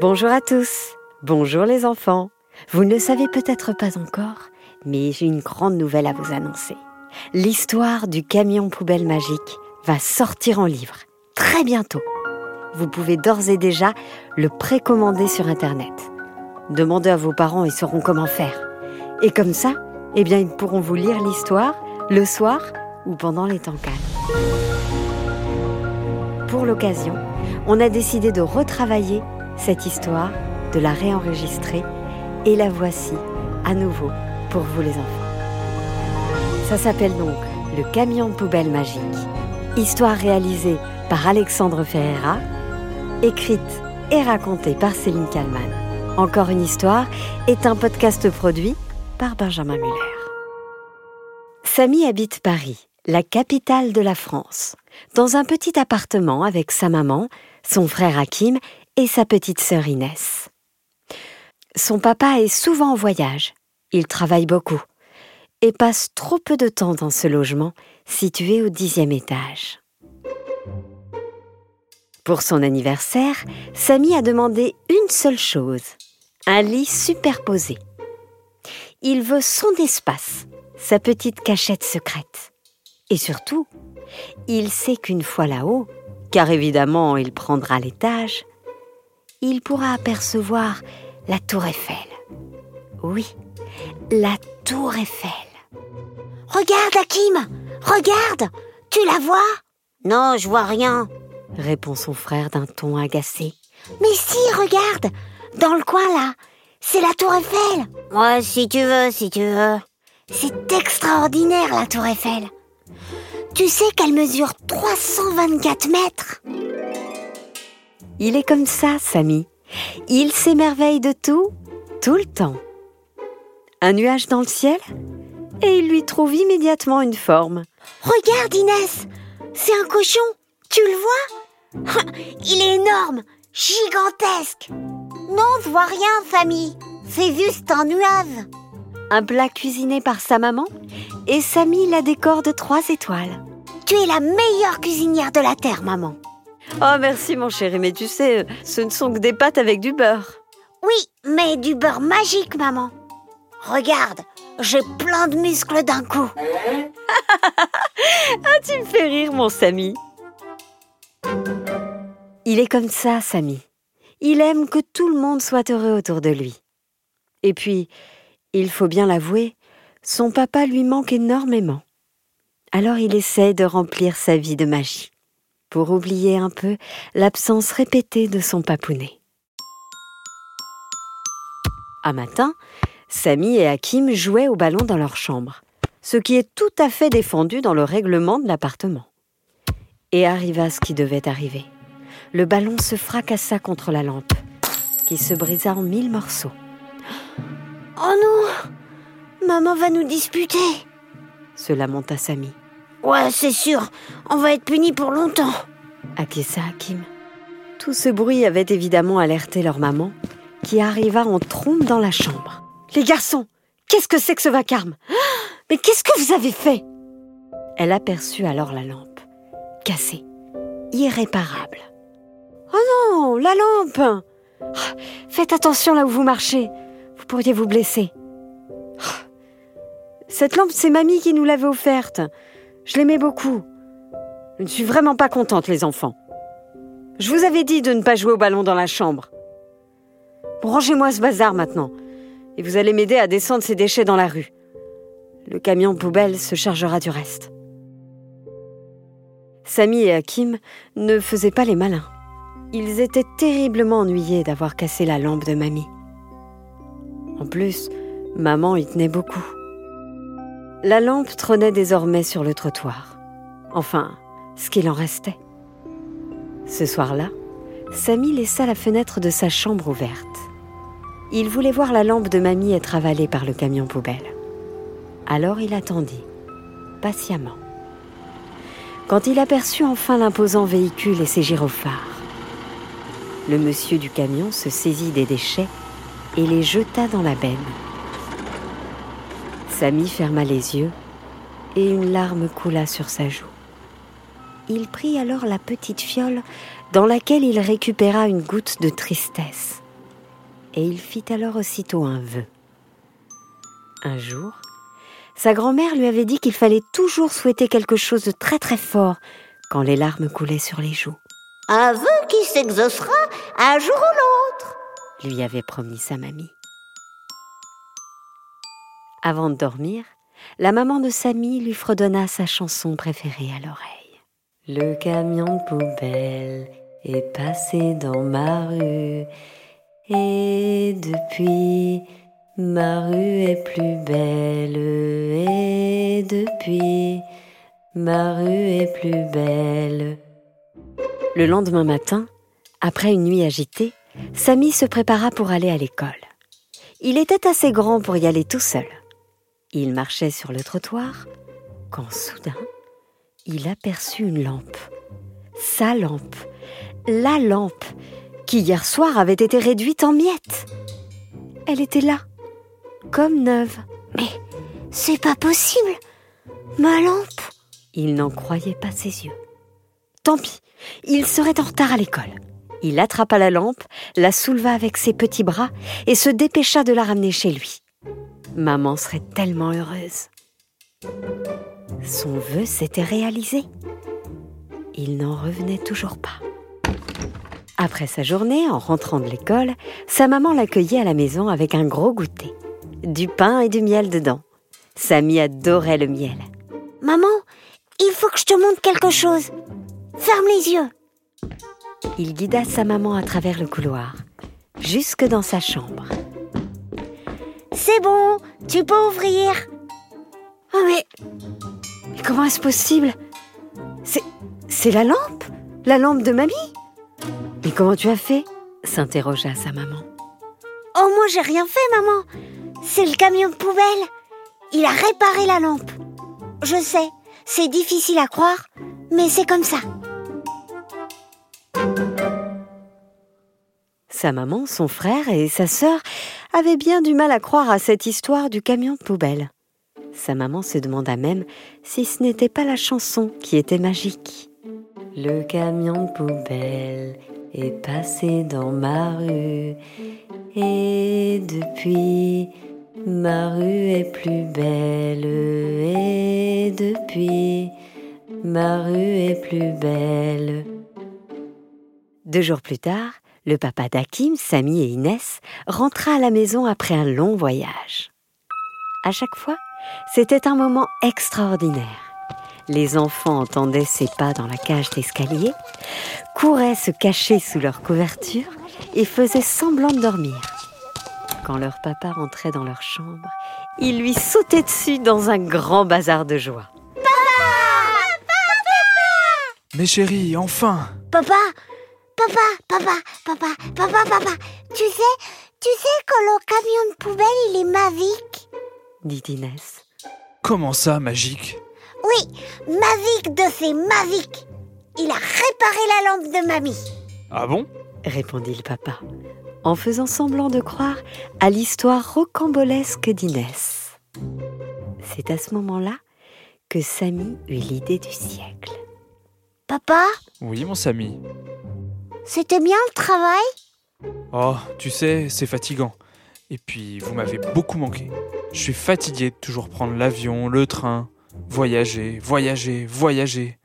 Bonjour à tous, bonjour les enfants. Vous ne le savez peut-être pas encore, mais j'ai une grande nouvelle à vous annoncer. L'histoire du camion poubelle magique va sortir en livre très bientôt. Vous pouvez d'ores et déjà le précommander sur Internet. Demandez à vos parents, ils sauront comment faire. Et comme ça, eh bien, ils pourront vous lire l'histoire le soir ou pendant les temps calmes. Pour l'occasion, on a décidé de retravailler cette histoire, de la réenregistrer et la voici à nouveau pour vous les enfants. Ça s'appelle donc Le camion poubelle magique, histoire réalisée par Alexandre Ferreira, écrite et racontée par Céline Kallmann. Encore une histoire est un podcast produit par Benjamin Muller. Samy habite Paris, la capitale de la France, dans un petit appartement avec sa maman, son frère Hakim et sa petite sœur Inès. Son papa est souvent en voyage, il travaille beaucoup et passe trop peu de temps dans ce logement situé au dixième étage. Pour son anniversaire, Samy a demandé une seule chose, un lit superposé. Il veut son espace, sa petite cachette secrète. Et surtout, il sait qu'une fois là-haut, car évidemment il prendra l'étage, il pourra apercevoir la tour Eiffel. Oui, la tour Eiffel. Regarde, Hakim Regarde Tu la vois? Non, je vois rien, répond son frère d'un ton agacé. Mais si, regarde Dans le coin là, c'est la tour Eiffel Ouais, si tu veux, si tu veux. C'est extraordinaire la tour Eiffel. Tu sais qu'elle mesure 324 mètres? Il est comme ça, Samy. Il s'émerveille de tout, tout le temps. Un nuage dans le ciel et il lui trouve immédiatement une forme. Regarde Inès, c'est un cochon, tu le vois? Il est énorme, gigantesque. Non, je vois rien, famille. C'est juste un nuage. Un plat cuisiné par sa maman et Samy la décore de trois étoiles. Tu es la meilleure cuisinière de la Terre, maman. Oh merci mon chéri, mais tu sais, ce ne sont que des pâtes avec du beurre. Oui, mais du beurre magique, maman. Regarde, j'ai plein de muscles d'un coup. ah, tu me fais rire, mon Samy. Il est comme ça, Samy. Il aime que tout le monde soit heureux autour de lui. Et puis, il faut bien l'avouer, son papa lui manque énormément. Alors il essaie de remplir sa vie de magie, pour oublier un peu l'absence répétée de son papounet. Un matin, Samy et Hakim jouaient au ballon dans leur chambre, ce qui est tout à fait défendu dans le règlement de l'appartement. Et arriva ce qui devait arriver. Le ballon se fracassa contre la lampe, qui se brisa en mille morceaux. Oh non Maman va nous disputer se lamenta Samy. Ouais, c'est sûr, on va être punis pour longtemps. Acquiesça Hakim. Tout ce bruit avait évidemment alerté leur maman, qui arriva en trompe dans la chambre. Les garçons, qu'est-ce que c'est que ce vacarme? Mais qu'est-ce que vous avez fait? Elle aperçut alors la lampe, cassée, irréparable. Oh non, la lampe Faites attention là où vous marchez, vous pourriez vous blesser. Cette lampe, c'est mamie qui nous l'avait offerte. Je l'aimais beaucoup. Je ne suis vraiment pas contente, les enfants. Je vous avais dit de ne pas jouer au ballon dans la chambre. rangez-moi ce bazar maintenant et vous allez m'aider à descendre ces déchets dans la rue. Le camion poubelle se chargera du reste. Samy et Hakim ne faisaient pas les malins. Ils étaient terriblement ennuyés d'avoir cassé la lampe de mamie. En plus, maman y tenait beaucoup. La lampe trônait désormais sur le trottoir. Enfin, ce qu'il en restait. Ce soir-là, Samy laissa la fenêtre de sa chambre ouverte. Il voulait voir la lampe de mamie être avalée par le camion poubelle. Alors il attendit, patiemment. Quand il aperçut enfin l'imposant véhicule et ses gyrophares, le monsieur du camion se saisit des déchets et les jeta dans la benne. Samy ferma les yeux et une larme coula sur sa joue. Il prit alors la petite fiole dans laquelle il récupéra une goutte de tristesse et il fit alors aussitôt un vœu. Un jour, sa grand-mère lui avait dit qu'il fallait toujours souhaiter quelque chose de très très fort quand les larmes coulaient sur les joues. Un vœu qui s'exaucera un jour ou l'autre, lui avait promis sa mamie. Avant de dormir, la maman de Samy lui fredonna sa chanson préférée à l'oreille. Le camion de poubelle est passé dans ma rue et depuis ma rue est plus belle et depuis ma rue est plus belle. Le lendemain matin, après une nuit agitée, Samy se prépara pour aller à l'école. Il était assez grand pour y aller tout seul. Il marchait sur le trottoir quand soudain, il aperçut une lampe. Sa lampe. La lampe qui hier soir avait été réduite en miettes. Elle était là, comme neuve. Mais c'est pas possible. Ma lampe. Il n'en croyait pas ses yeux. Tant pis, il serait en retard à l'école. Il attrapa la lampe, la souleva avec ses petits bras et se dépêcha de la ramener chez lui. Maman serait tellement heureuse. Son vœu s'était réalisé. Il n'en revenait toujours pas. Après sa journée, en rentrant de l'école, sa maman l'accueillait à la maison avec un gros goûter. Du pain et du miel dedans. Samy adorait le miel. Maman, il faut que je te montre quelque chose. Ferme les yeux. Il guida sa maman à travers le couloir, jusque dans sa chambre. C'est bon, tu peux ouvrir. Oh mais mais comment est-ce possible? C'est. C'est la lampe La lampe de mamie Mais comment tu as fait? S'interrogea sa maman. Oh, moi j'ai rien fait, maman. C'est le camion de poubelle. Il a réparé la lampe. Je sais, c'est difficile à croire, mais c'est comme ça. Sa maman, son frère et sa sœur avaient bien du mal à croire à cette histoire du camion de poubelle. Sa maman se demanda même si ce n'était pas la chanson qui était magique. Le camion de poubelle est passé dans ma rue et depuis ma rue est plus belle et depuis ma rue est plus belle. Deux jours plus tard, le papa d'Hakim, Samy et Inès rentra à la maison après un long voyage. À chaque fois, c'était un moment extraordinaire. Les enfants entendaient ses pas dans la cage d'escalier, couraient se cacher sous leur couverture et faisaient semblant de dormir. Quand leur papa rentrait dans leur chambre, ils lui sautaient dessus dans un grand bazar de joie. Mes chéris, enfin Papa, papa, papa, papa, papa, papa. Tu sais, tu sais que le camion de poubelle, il est magique. dit Inès. Comment ça, magique Oui, magique de ces magiques. Il a réparé la lampe de mamie. Ah bon? répondit le papa, en faisant semblant de croire à l'histoire rocambolesque d'Inès. C'est à ce moment-là que Samy eut l'idée du siècle. Papa, Oui, mon Samy. C'était bien le travail? Oh, tu sais, c'est fatigant. Et puis, vous m'avez beaucoup manqué. Je suis fatigué de toujours prendre l'avion, le train, voyager, voyager, voyager.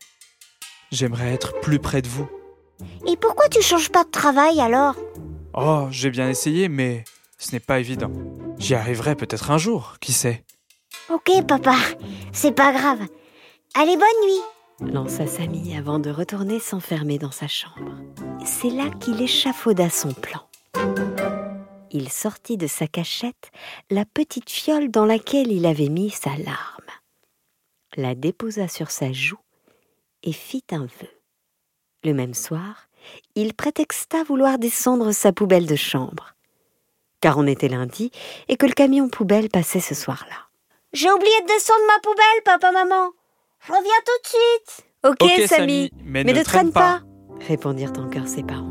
J'aimerais être plus près de vous. Et pourquoi tu changes pas de travail alors? Oh, j'ai bien essayé, mais ce n'est pas évident. J'y arriverai peut-être un jour, qui sait? Ok, papa, c'est pas grave. Allez, bonne nuit. Lança Samy avant de retourner s'enfermer dans sa chambre. C'est là qu'il échafauda son plan. Il sortit de sa cachette la petite fiole dans laquelle il avait mis sa larme, la déposa sur sa joue et fit un vœu. Le même soir, il prétexta vouloir descendre sa poubelle de chambre, car on était lundi et que le camion poubelle passait ce soir-là. J'ai oublié de descendre ma poubelle, papa, maman. Je reviens tout de suite. Ok, Samy, mais mais ne ne traîne traîne pas, répondirent en chœur ses parents.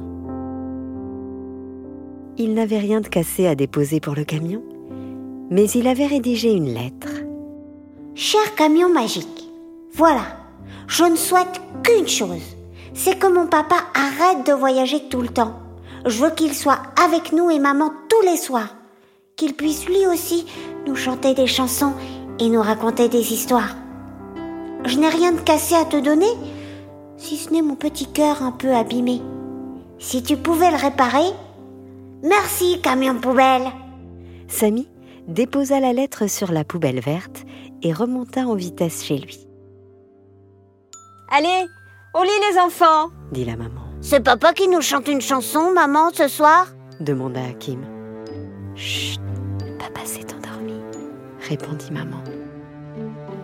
Il n'avait rien de cassé à déposer pour le camion, mais il avait rédigé une lettre. Cher camion magique, voilà, je ne souhaite qu'une chose. C'est que mon papa arrête de voyager tout le temps. Je veux qu'il soit avec nous et maman tous les soirs. Qu'il puisse lui aussi nous chanter des chansons et nous raconter des histoires. Je n'ai rien de cassé à te donner, si ce n'est mon petit cœur un peu abîmé. Si tu pouvais le réparer, merci camion poubelle. Samy déposa la lettre sur la poubelle verte et remonta en vitesse chez lui. Allez, au lit les enfants dit la maman. C'est papa qui nous chante une chanson, maman, ce soir? demanda Hakim. Chut, papa s'est endormi, répondit maman.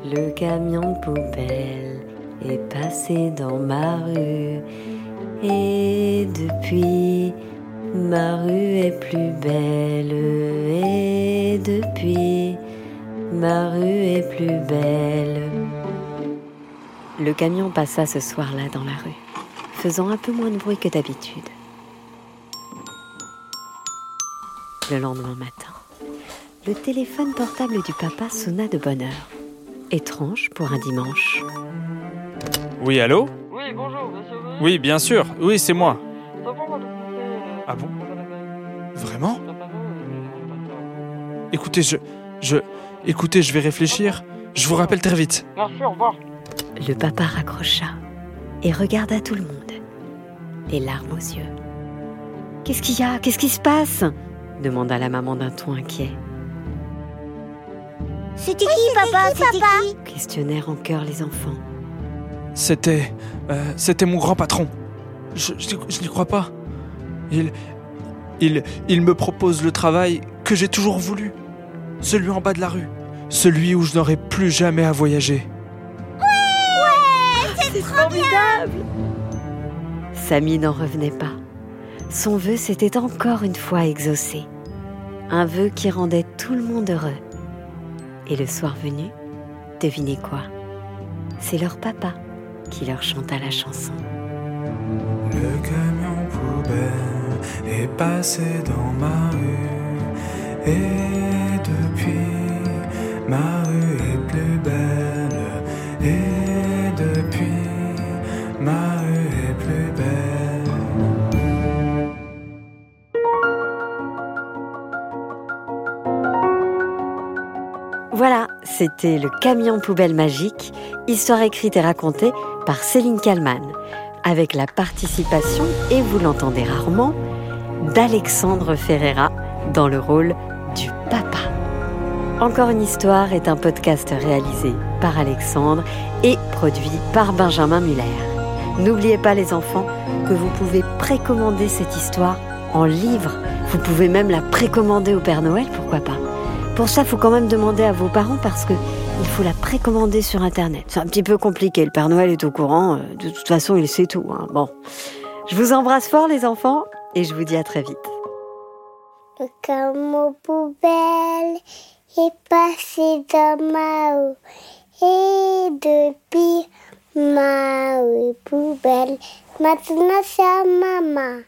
Le camion de poubelle est passé dans ma rue et depuis ma rue est plus belle et depuis ma rue est plus belle. Le camion passa ce soir-là dans la rue, faisant un peu moins de bruit que d'habitude. Le lendemain matin, le téléphone portable du papa sonna de bonne heure. Étrange pour un dimanche. Oui, allô Oui, bonjour, monsieur. Oui, bien sûr. Oui, c'est moi. Madame Ah bon Vraiment Écoutez, je... Je... Écoutez, je vais réfléchir. Je vous rappelle très vite. Merci, au revoir. Le papa raccrocha et regarda tout le monde, les larmes aux yeux. Qu'est-ce qu'il y a? Qu'est-ce qui se passe? demanda la maman d'un ton inquiet. C'était qui, papa? C'était qui? Questionnèrent en chœur les enfants. C'était... euh, C'était mon grand patron. Je, je, je n'y crois pas. Il... Il... Il me propose le travail que j'ai toujours voulu. Celui en bas de la rue. Celui où je n'aurai plus jamais à voyager. C'est formidable Samy n'en revenait pas. Son vœu s'était encore une fois exaucé. Un vœu qui rendait tout le monde heureux. Et le soir venu, devinez quoi? C'est leur papa qui leur chanta la chanson. Le camion poubelle est passé dans ma rue. Et depuis ma rue est plus belle. Et depuis ma rue c'était le camion poubelle magique, histoire écrite et racontée par Céline Kallmann, avec la participation, et vous l'entendez rarement, d'Alexandre Ferreira dans le rôle du papa. Encore une histoire est un podcast réalisé par Alexandre et produit par Benjamin Muller. N'oubliez pas les enfants que vous pouvez précommander cette histoire en livre. Vous pouvez même la précommander au Père Noël, pourquoi pas. Pour ça, il faut quand même demander à vos parents parce que il faut la précommander sur Internet. C'est un petit peu compliqué. Le Père Noël est au courant. euh, De toute façon, il sait tout. hein. Bon, je vous embrasse fort, les enfants, et je vous dis à très vite. Le camion poubelle est passé. Et depuis ma rue poubelle, maintenant c'est à maman.